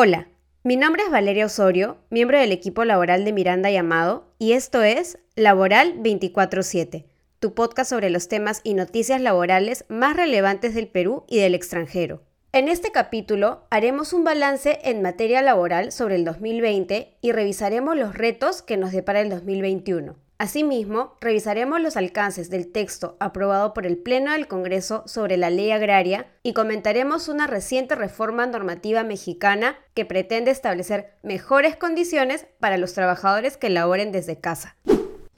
Hola, mi nombre es Valeria Osorio, miembro del equipo laboral de Miranda Llamado, y esto es Laboral 24-7, tu podcast sobre los temas y noticias laborales más relevantes del Perú y del extranjero. En este capítulo haremos un balance en materia laboral sobre el 2020 y revisaremos los retos que nos depara el 2021. Asimismo, revisaremos los alcances del texto aprobado por el Pleno del Congreso sobre la ley agraria y comentaremos una reciente reforma normativa mexicana que pretende establecer mejores condiciones para los trabajadores que laboren desde casa.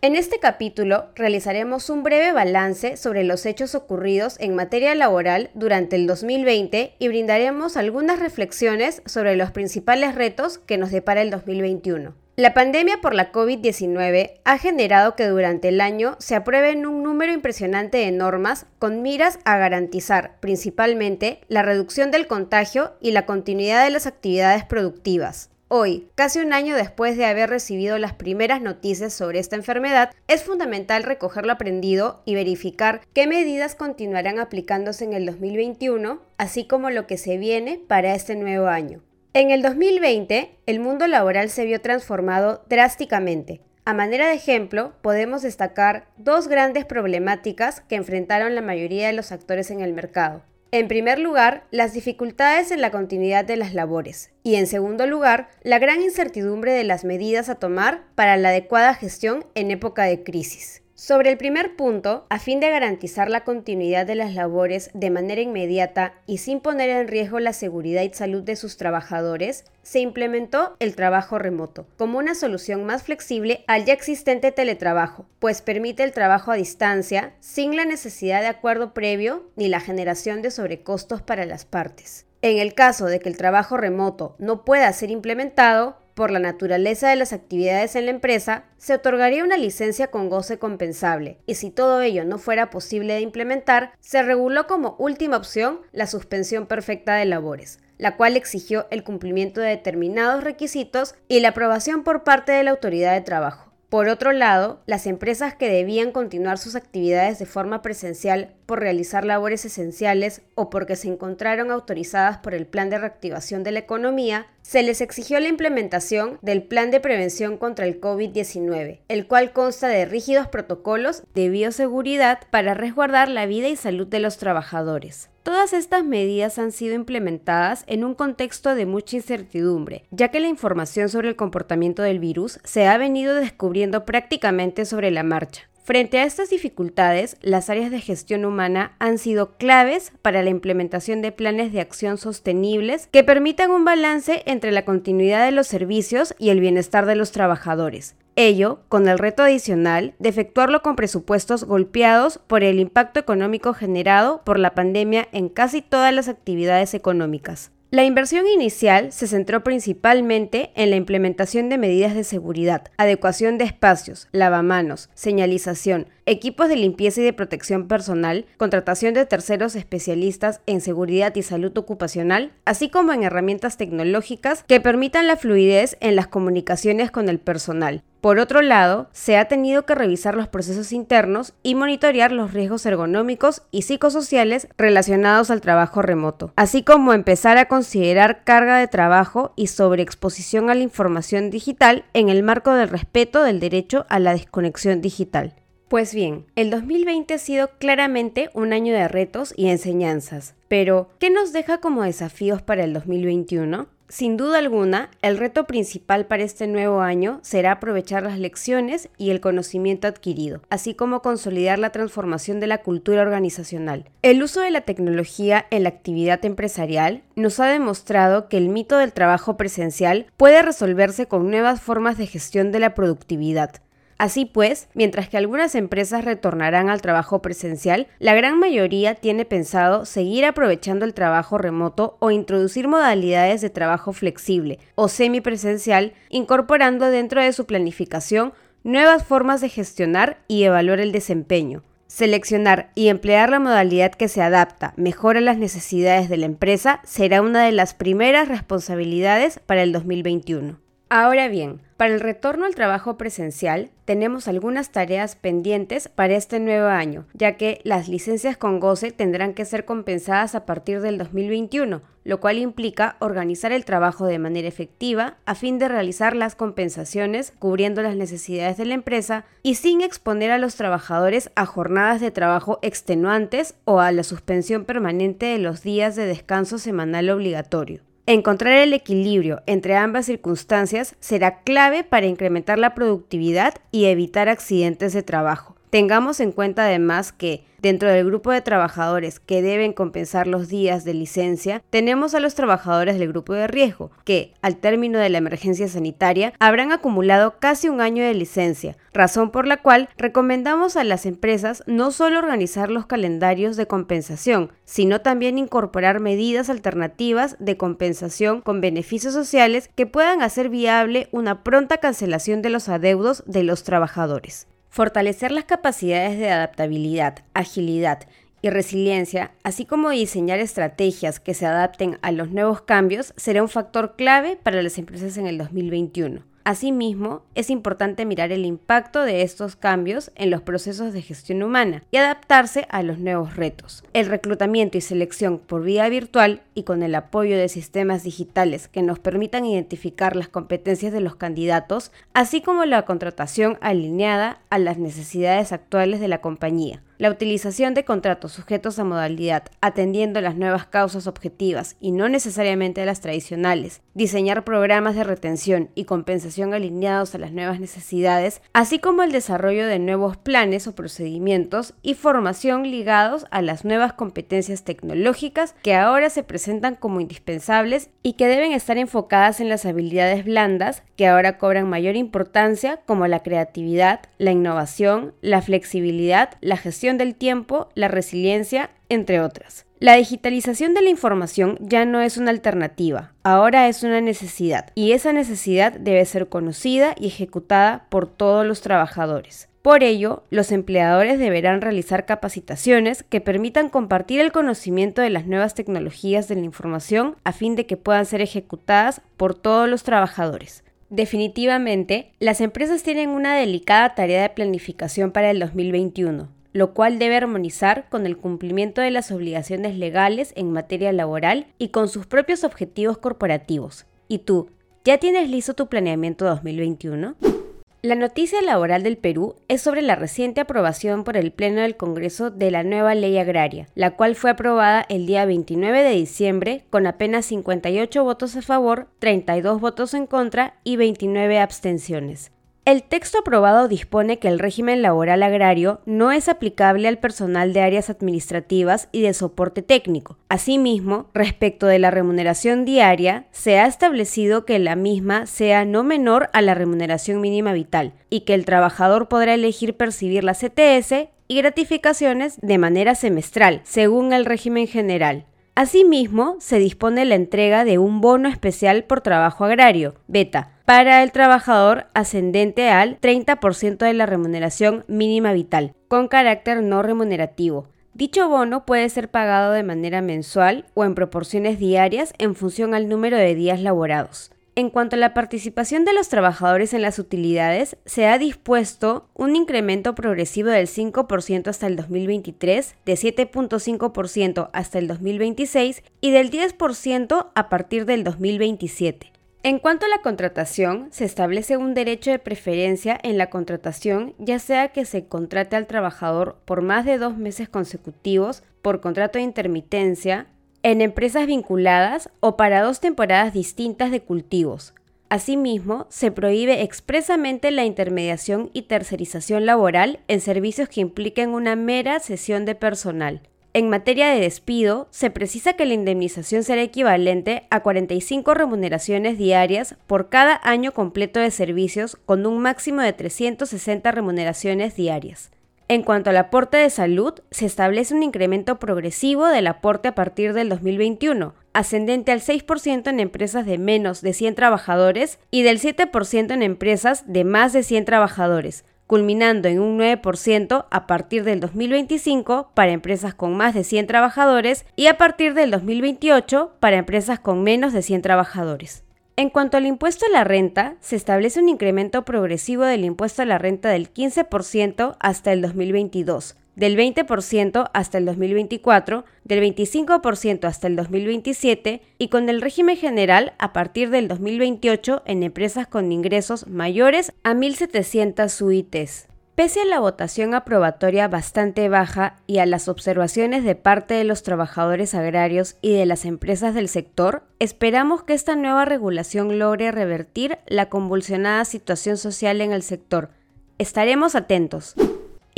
En este capítulo realizaremos un breve balance sobre los hechos ocurridos en materia laboral durante el 2020 y brindaremos algunas reflexiones sobre los principales retos que nos depara el 2021. La pandemia por la COVID-19 ha generado que durante el año se aprueben un número impresionante de normas con miras a garantizar principalmente la reducción del contagio y la continuidad de las actividades productivas. Hoy, casi un año después de haber recibido las primeras noticias sobre esta enfermedad, es fundamental recoger lo aprendido y verificar qué medidas continuarán aplicándose en el 2021, así como lo que se viene para este nuevo año. En el 2020, el mundo laboral se vio transformado drásticamente. A manera de ejemplo, podemos destacar dos grandes problemáticas que enfrentaron la mayoría de los actores en el mercado. En primer lugar, las dificultades en la continuidad de las labores y en segundo lugar, la gran incertidumbre de las medidas a tomar para la adecuada gestión en época de crisis. Sobre el primer punto, a fin de garantizar la continuidad de las labores de manera inmediata y sin poner en riesgo la seguridad y salud de sus trabajadores, se implementó el trabajo remoto como una solución más flexible al ya existente teletrabajo, pues permite el trabajo a distancia sin la necesidad de acuerdo previo ni la generación de sobrecostos para las partes. En el caso de que el trabajo remoto no pueda ser implementado, por la naturaleza de las actividades en la empresa, se otorgaría una licencia con goce compensable, y si todo ello no fuera posible de implementar, se reguló como última opción la suspensión perfecta de labores, la cual exigió el cumplimiento de determinados requisitos y la aprobación por parte de la autoridad de trabajo. Por otro lado, las empresas que debían continuar sus actividades de forma presencial por realizar labores esenciales o porque se encontraron autorizadas por el Plan de Reactivación de la Economía, se les exigió la implementación del Plan de Prevención contra el COVID-19, el cual consta de rígidos protocolos de bioseguridad para resguardar la vida y salud de los trabajadores. Todas estas medidas han sido implementadas en un contexto de mucha incertidumbre, ya que la información sobre el comportamiento del virus se ha venido descubriendo prácticamente sobre la marcha. Frente a estas dificultades, las áreas de gestión humana han sido claves para la implementación de planes de acción sostenibles que permitan un balance entre la continuidad de los servicios y el bienestar de los trabajadores. Ello con el reto adicional de efectuarlo con presupuestos golpeados por el impacto económico generado por la pandemia en casi todas las actividades económicas. La inversión inicial se centró principalmente en la implementación de medidas de seguridad, adecuación de espacios, lavamanos, señalización, equipos de limpieza y de protección personal, contratación de terceros especialistas en seguridad y salud ocupacional, así como en herramientas tecnológicas que permitan la fluidez en las comunicaciones con el personal. Por otro lado, se ha tenido que revisar los procesos internos y monitorear los riesgos ergonómicos y psicosociales relacionados al trabajo remoto, así como empezar a considerar carga de trabajo y sobreexposición a la información digital en el marco del respeto del derecho a la desconexión digital. Pues bien, el 2020 ha sido claramente un año de retos y enseñanzas, pero ¿qué nos deja como desafíos para el 2021? Sin duda alguna, el reto principal para este nuevo año será aprovechar las lecciones y el conocimiento adquirido, así como consolidar la transformación de la cultura organizacional. El uso de la tecnología en la actividad empresarial nos ha demostrado que el mito del trabajo presencial puede resolverse con nuevas formas de gestión de la productividad, Así pues, mientras que algunas empresas retornarán al trabajo presencial, la gran mayoría tiene pensado seguir aprovechando el trabajo remoto o introducir modalidades de trabajo flexible o semipresencial, incorporando dentro de su planificación nuevas formas de gestionar y evaluar el desempeño. Seleccionar y emplear la modalidad que se adapta mejor a las necesidades de la empresa será una de las primeras responsabilidades para el 2021. Ahora bien, Para el retorno al trabajo presencial, tenemos algunas tareas pendientes para este nuevo año, ya que las licencias con goce tendrán que ser compensadas a partir del 2021, lo cual implica organizar el trabajo de manera efectiva a fin de realizar las compensaciones cubriendo las necesidades de la empresa y sin exponer a los trabajadores a jornadas de trabajo extenuantes o a la suspensión permanente de los días de descanso semanal obligatorio. Encontrar el equilibrio entre ambas circunstancias será clave para incrementar la productividad y evitar accidentes de trabajo. Tengamos en cuenta además que Dentro del grupo de trabajadores que deben compensar los días de licencia, tenemos a los trabajadores del grupo de riesgo, que, al término de la emergencia sanitaria, habrán acumulado casi un año de licencia, razón por la cual recomendamos a las empresas no solo organizar los calendarios de compensación, sino también incorporar medidas alternativas de compensación con beneficios sociales que puedan hacer viable una pronta cancelación de los adeudos de los trabajadores. Fortalecer las capacidades de adaptabilidad, agilidad y resiliencia, así como diseñar estrategias que se adapten a los nuevos cambios, será un factor clave para las empresas en el 2021. Asimismo, es importante mirar el impacto de estos cambios en los procesos de gestión humana y adaptarse a los nuevos retos. El reclutamiento y selección por vía virtual y con el apoyo de sistemas digitales que nos permitan identificar las competencias de los candidatos, así como la contratación alineada a las necesidades actuales de la compañía. La utilización de contratos sujetos a modalidad, atendiendo las nuevas causas objetivas y no necesariamente a las tradicionales, diseñar programas de retención y compensación alineados a las nuevas necesidades, así como el desarrollo de nuevos planes o procedimientos y formación ligados a las nuevas competencias tecnológicas que ahora se presentan como indispensables y que deben estar enfocadas en las habilidades blandas que ahora cobran mayor importancia como la creatividad, la innovación, la flexibilidad, la gestión del tiempo, la resiliencia, entre otras. La digitalización de la información ya no es una alternativa, ahora es una necesidad, y esa necesidad debe ser conocida y ejecutada por todos los trabajadores. Por ello, los empleadores deberán realizar capacitaciones que permitan compartir el conocimiento de las nuevas tecnologías de la información a fin de que puedan ser ejecutadas por todos los trabajadores. Definitivamente, las empresas tienen una delicada tarea de planificación para el 2021 lo cual debe armonizar con el cumplimiento de las obligaciones legales en materia laboral y con sus propios objetivos corporativos. ¿Y tú, ya tienes listo tu planeamiento 2021? La noticia laboral del Perú es sobre la reciente aprobación por el Pleno del Congreso de la nueva ley agraria, la cual fue aprobada el día 29 de diciembre con apenas 58 votos a favor, 32 votos en contra y 29 abstenciones. El texto aprobado dispone que el régimen laboral agrario no es aplicable al personal de áreas administrativas y de soporte técnico. Asimismo, respecto de la remuneración diaria, se ha establecido que la misma sea no menor a la remuneración mínima vital y que el trabajador podrá elegir percibir la CTS y gratificaciones de manera semestral, según el régimen general. Asimismo, se dispone la entrega de un bono especial por trabajo agrario, beta, para el trabajador ascendente al 30% de la remuneración mínima vital, con carácter no remunerativo. Dicho bono puede ser pagado de manera mensual o en proporciones diarias en función al número de días laborados. En cuanto a la participación de los trabajadores en las utilidades, se ha dispuesto un incremento progresivo del 5% hasta el 2023, de 7.5% hasta el 2026 y del 10% a partir del 2027. En cuanto a la contratación, se establece un derecho de preferencia en la contratación, ya sea que se contrate al trabajador por más de dos meses consecutivos por contrato de intermitencia, en empresas vinculadas o para dos temporadas distintas de cultivos. Asimismo, se prohíbe expresamente la intermediación y tercerización laboral en servicios que impliquen una mera cesión de personal. En materia de despido, se precisa que la indemnización será equivalente a 45 remuneraciones diarias por cada año completo de servicios con un máximo de 360 remuneraciones diarias. En cuanto al aporte de salud, se establece un incremento progresivo del aporte a partir del 2021, ascendente al 6% en empresas de menos de 100 trabajadores y del 7% en empresas de más de 100 trabajadores, culminando en un 9% a partir del 2025 para empresas con más de 100 trabajadores y a partir del 2028 para empresas con menos de 100 trabajadores. En cuanto al impuesto a la renta, se establece un incremento progresivo del impuesto a la renta del 15% hasta el 2022, del 20% hasta el 2024, del 25% hasta el 2027 y con el régimen general a partir del 2028 en empresas con ingresos mayores a 1.700 UITs. Pese a la votación aprobatoria bastante baja y a las observaciones de parte de los trabajadores agrarios y de las empresas del sector, esperamos que esta nueva regulación logre revertir la convulsionada situación social en el sector. Estaremos atentos.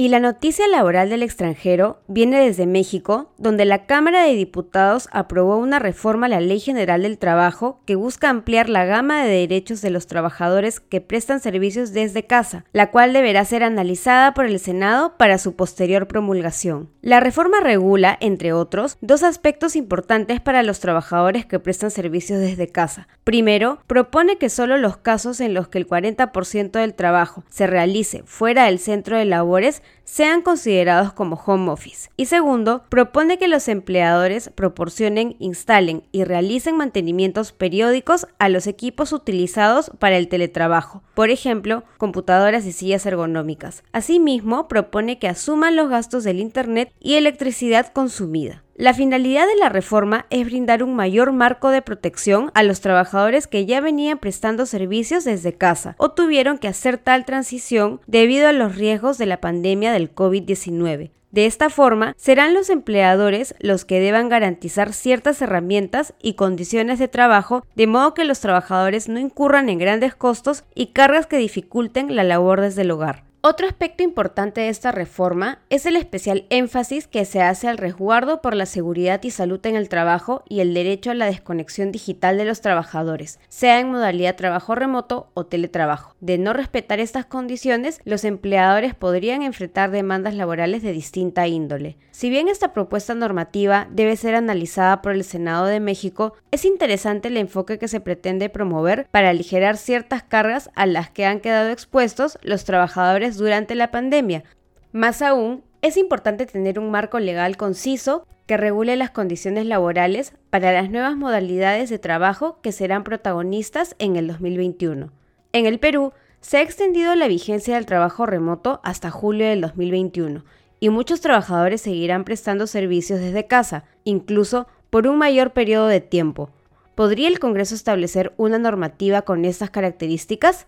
Y la noticia laboral del extranjero viene desde México, donde la Cámara de Diputados aprobó una reforma a la Ley General del Trabajo que busca ampliar la gama de derechos de los trabajadores que prestan servicios desde casa, la cual deberá ser analizada por el Senado para su posterior promulgación. La reforma regula, entre otros, dos aspectos importantes para los trabajadores que prestan servicios desde casa. Primero, propone que solo los casos en los que el 40% del trabajo se realice fuera del centro de labores sean considerados como home office. Y segundo, propone que los empleadores proporcionen, instalen y realicen mantenimientos periódicos a los equipos utilizados para el teletrabajo, por ejemplo, computadoras y sillas ergonómicas. Asimismo, propone que asuman los gastos del Internet y electricidad consumida. La finalidad de la reforma es brindar un mayor marco de protección a los trabajadores que ya venían prestando servicios desde casa o tuvieron que hacer tal transición debido a los riesgos de la pandemia del COVID-19. De esta forma, serán los empleadores los que deban garantizar ciertas herramientas y condiciones de trabajo de modo que los trabajadores no incurran en grandes costos y cargas que dificulten la labor desde el hogar. Otro aspecto importante de esta reforma es el especial énfasis que se hace al resguardo por la seguridad y salud en el trabajo y el derecho a la desconexión digital de los trabajadores, sea en modalidad trabajo remoto o teletrabajo. De no respetar estas condiciones, los empleadores podrían enfrentar demandas laborales de distinta índole. Si bien esta propuesta normativa debe ser analizada por el Senado de México, es interesante el enfoque que se pretende promover para aligerar ciertas cargas a las que han quedado expuestos los trabajadores durante la pandemia. Más aún, es importante tener un marco legal conciso que regule las condiciones laborales para las nuevas modalidades de trabajo que serán protagonistas en el 2021. En el Perú, se ha extendido la vigencia del trabajo remoto hasta julio del 2021 y muchos trabajadores seguirán prestando servicios desde casa, incluso por un mayor periodo de tiempo. ¿Podría el Congreso establecer una normativa con estas características?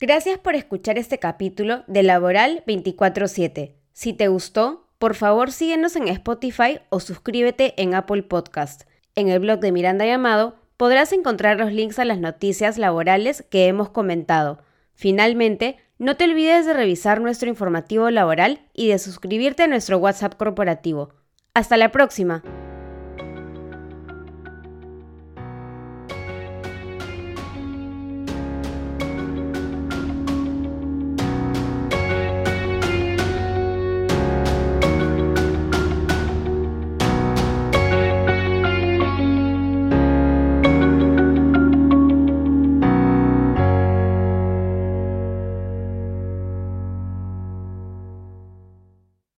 Gracias por escuchar este capítulo de Laboral 24/7. Si te gustó, por favor síguenos en Spotify o suscríbete en Apple Podcast. En el blog de Miranda Llamado podrás encontrar los links a las noticias laborales que hemos comentado. Finalmente, no te olvides de revisar nuestro informativo laboral y de suscribirte a nuestro WhatsApp corporativo. Hasta la próxima.